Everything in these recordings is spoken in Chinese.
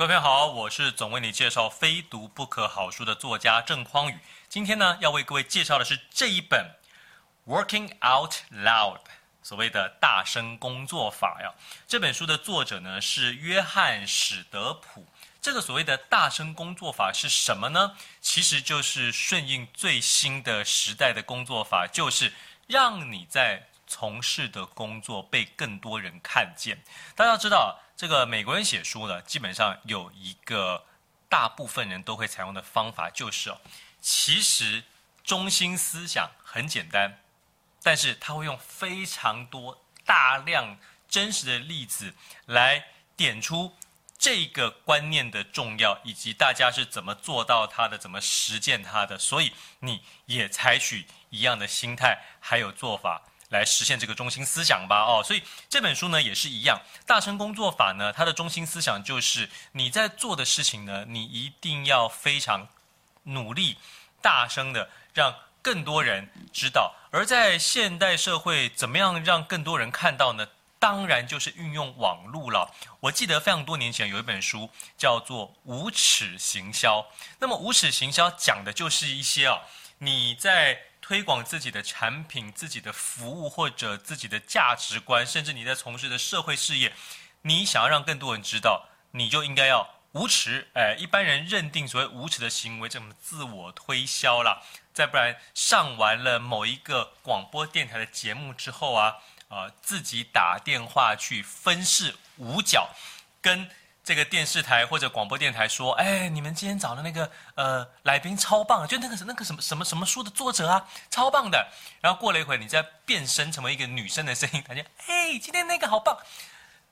各位朋友好，我是总为你介绍非读不可好书的作家郑匡宇。今天呢，要为各位介绍的是这一本《Working Out Loud》，所谓的大声工作法呀。这本书的作者呢是约翰史德普。这个所谓的大声工作法是什么呢？其实就是顺应最新的时代的工作法，就是让你在从事的工作被更多人看见。大家要知道。这个美国人写书呢，基本上有一个大部分人都会采用的方法，就是哦，其实中心思想很简单，但是他会用非常多、大量真实的例子来点出这个观念的重要，以及大家是怎么做到它的，怎么实践它的，所以你也采取一样的心态，还有做法。来实现这个中心思想吧，哦，所以这本书呢也是一样，大声工作法呢，它的中心思想就是你在做的事情呢，你一定要非常努力，大声的让更多人知道。而在现代社会，怎么样让更多人看到呢？当然就是运用网络了。我记得非常多年前有一本书叫做《无耻行销》，那么无耻行销讲的就是一些啊，你在。推广自己的产品、自己的服务或者自己的价值观，甚至你在从事的社会事业，你想要让更多人知道，你就应该要无耻。哎，一般人认定所谓无耻的行为，这么自我推销啦。再不然上完了某一个广播电台的节目之后啊，啊、呃，自己打电话去分饰五角，跟。这个电视台或者广播电台说：“哎，你们今天找的那个呃来宾超棒，就那个那个什么什么什么书的作者啊，超棒的。”然后过了一会，你再变身成为一个女生的声音，感觉：“哎，今天那个好棒。”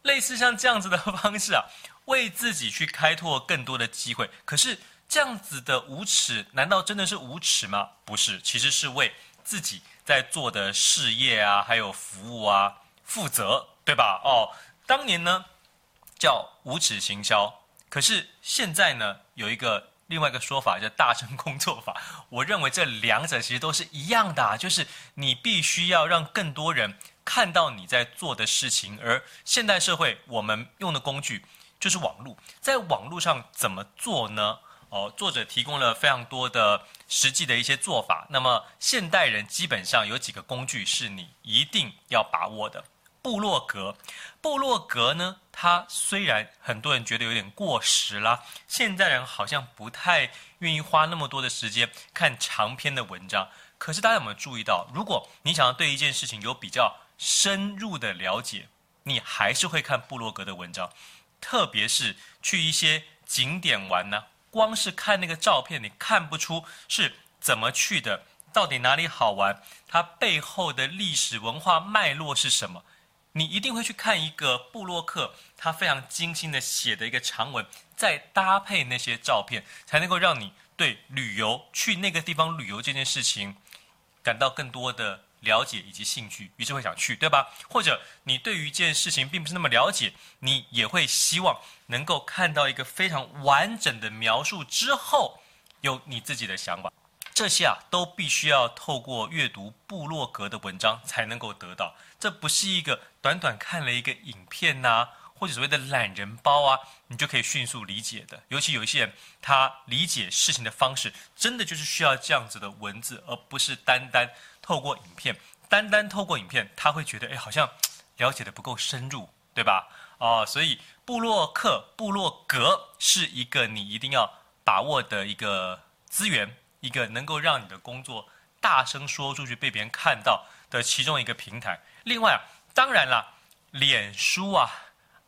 类似像这样子的方式啊，为自己去开拓更多的机会。可是这样子的无耻，难道真的是无耻吗？不是，其实是为自己在做的事业啊，还有服务啊负责，对吧？哦，当年呢。叫无耻行销，可是现在呢，有一个另外一个说法叫大声工作法。我认为这两者其实都是一样的，就是你必须要让更多人看到你在做的事情。而现代社会我们用的工具就是网络，在网络上怎么做呢？哦，作者提供了非常多的实际的一些做法。那么现代人基本上有几个工具是你一定要把握的。布洛格，布洛格呢，它虽然很多人觉得有点过时啦，现在人好像不太愿意花那么多的时间看长篇的文章。可是大家有没有注意到，如果你想要对一件事情有比较深入的了解，你还是会看布洛格的文章。特别是去一些景点玩呢，光是看那个照片，你看不出是怎么去的，到底哪里好玩，它背后的历史文化脉络是什么。你一定会去看一个布洛克，他非常精心的写的一个长文，再搭配那些照片，才能够让你对旅游去那个地方旅游这件事情感到更多的了解以及兴趣，于是会想去，对吧？或者你对于一件事情并不是那么了解，你也会希望能够看到一个非常完整的描述之后，有你自己的想法。这些啊，都必须要透过阅读部落格的文章才能够得到。这不是一个短短看了一个影片呐、或者所谓的懒人包啊，你就可以迅速理解的。尤其有一些人，他理解事情的方式，真的就是需要这样子的文字，而不是单单透过影片。单单透过影片，他会觉得，哎，好像了解的不够深入，对吧？哦，所以部落客、部落格是一个你一定要把握的一个资源。一个能够让你的工作大声说出去，被别人看到的其中一个平台。另外啊，当然了，脸书啊、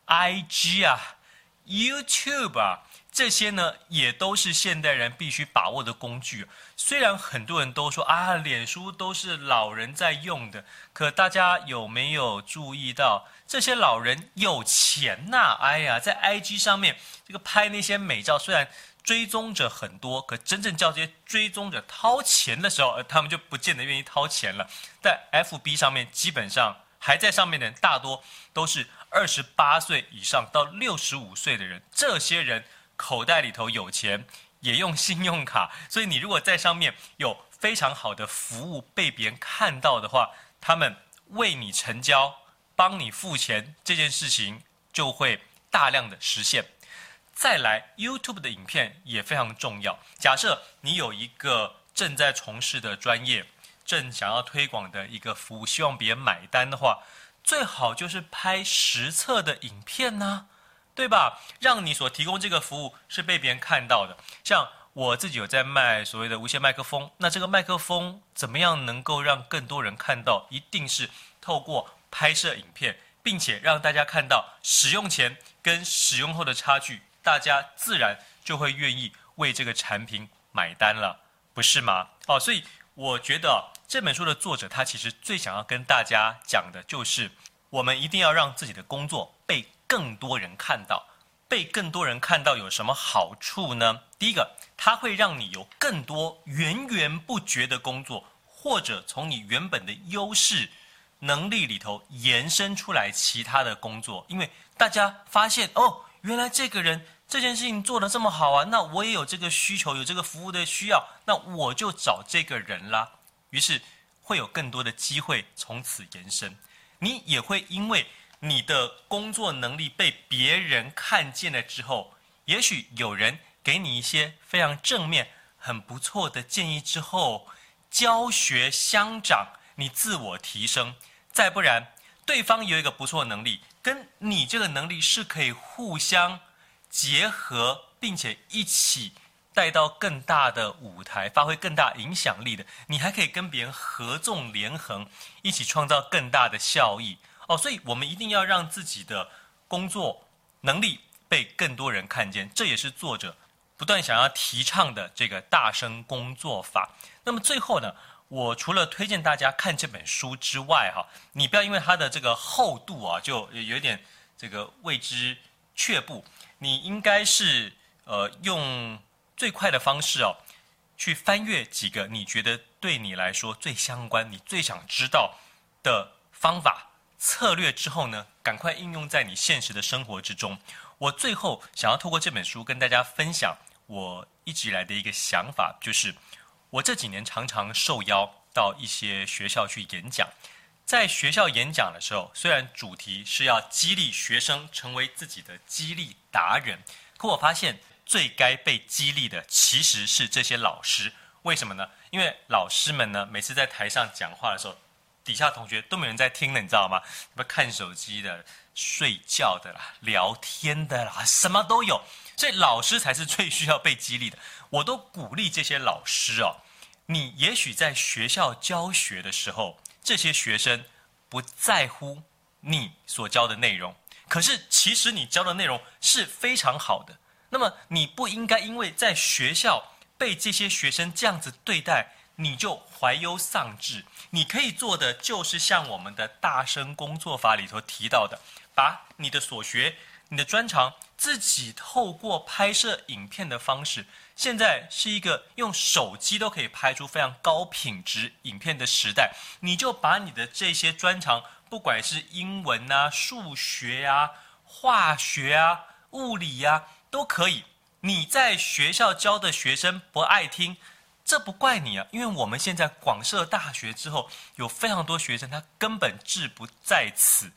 IG 啊、YouTube 啊，这些呢也都是现代人必须把握的工具。虽然很多人都说啊，脸书都是老人在用的，可大家有没有注意到，这些老人有钱呐、啊？哎呀，在 IG 上面这个拍那些美照，虽然。追踪者很多，可真正叫这些追踪者掏钱的时候，他们就不见得愿意掏钱了。在 FB 上面，基本上还在上面的人，大多都是二十八岁以上到六十五岁的人。这些人口袋里头有钱，也用信用卡，所以你如果在上面有非常好的服务被别人看到的话，他们为你成交、帮你付钱这件事情就会大量的实现。再来，YouTube 的影片也非常重要。假设你有一个正在从事的专业，正想要推广的一个服务，希望别人买单的话，最好就是拍实测的影片呐、啊，对吧？让你所提供这个服务是被别人看到的。像我自己有在卖所谓的无线麦克风，那这个麦克风怎么样能够让更多人看到？一定是透过拍摄影片，并且让大家看到使用前跟使用后的差距。大家自然就会愿意为这个产品买单了，不是吗？哦，所以我觉得这本书的作者他其实最想要跟大家讲的就是，我们一定要让自己的工作被更多人看到。被更多人看到有什么好处呢？第一个，它会让你有更多源源不绝的工作，或者从你原本的优势能力里头延伸出来其他的工作，因为大家发现哦。原来这个人这件事情做得这么好啊，那我也有这个需求，有这个服务的需要，那我就找这个人啦。于是会有更多的机会从此延伸，你也会因为你的工作能力被别人看见了之后，也许有人给你一些非常正面、很不错的建议之后，教学相长，你自我提升，再不然。对方有一个不错的能力，跟你这个能力是可以互相结合，并且一起带到更大的舞台，发挥更大影响力的。你还可以跟别人合纵连横，一起创造更大的效益。哦，所以我们一定要让自己的工作能力被更多人看见，这也是作者不断想要提倡的这个大声工作法。那么最后呢？我除了推荐大家看这本书之外，哈，你不要因为它的这个厚度啊，就有点这个为之却步。你应该是呃用最快的方式哦，去翻阅几个你觉得对你来说最相关、你最想知道的方法策略之后呢，赶快应用在你现实的生活之中。我最后想要透过这本书跟大家分享我一直以来的一个想法，就是。我这几年常常受邀到一些学校去演讲，在学校演讲的时候，虽然主题是要激励学生成为自己的激励达人，可我发现最该被激励的其实是这些老师。为什么呢？因为老师们呢，每次在台上讲话的时候，底下同学都没人在听了，你知道吗？什么看手机的、睡觉的啦、聊天的啦，什么都有。所以老师才是最需要被激励的。我都鼓励这些老师哦，你也许在学校教学的时候，这些学生不在乎你所教的内容，可是其实你教的内容是非常好的。那么你不应该因为在学校被这些学生这样子对待，你就怀忧丧志。你可以做的就是像我们的大声工作法里头提到的，把你的所学。你的专长自己透过拍摄影片的方式，现在是一个用手机都可以拍出非常高品质影片的时代。你就把你的这些专长，不管是英文啊、数学啊、化学啊、物理啊，都可以。你在学校教的学生不爱听，这不怪你啊，因为我们现在广设大学之后，有非常多学生他根本志不在此。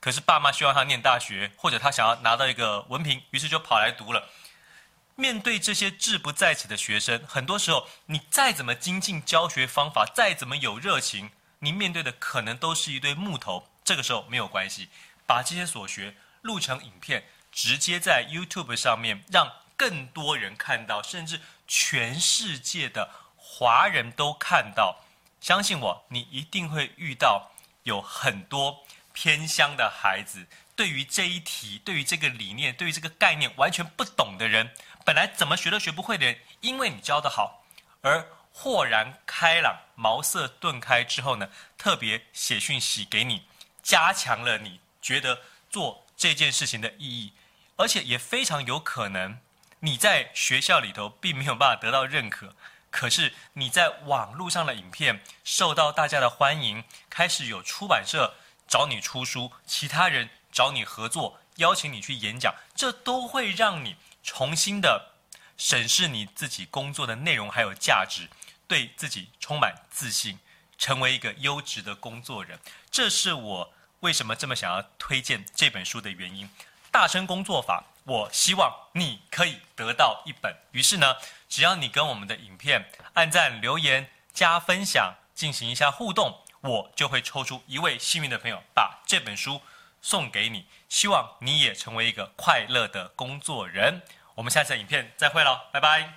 可是爸妈希望他念大学，或者他想要拿到一个文凭，于是就跑来读了。面对这些志不在此的学生，很多时候你再怎么精进教学方法，再怎么有热情，你面对的可能都是一堆木头。这个时候没有关系，把这些所学录成影片，直接在 YouTube 上面，让更多人看到，甚至全世界的华人都看到。相信我，你一定会遇到有很多。偏乡的孩子，对于这一题，对于这个理念，对于这个概念完全不懂的人，本来怎么学都学不会的人，因为你教得好，而豁然开朗、茅塞顿开之后呢，特别写讯息给你，加强了你觉得做这件事情的意义，而且也非常有可能你在学校里头并没有办法得到认可，可是你在网络上的影片受到大家的欢迎，开始有出版社。找你出书，其他人找你合作，邀请你去演讲，这都会让你重新的审视你自己工作的内容还有价值，对自己充满自信，成为一个优质的工作人。这是我为什么这么想要推荐这本书的原因。大声工作法，我希望你可以得到一本。于是呢，只要你跟我们的影片按赞、留言、加分享，进行一下互动，我就会抽出一位幸运的朋友，把这本书送给你。希望你也成为一个快乐的工作人。我们下次的影片再会喽，拜拜。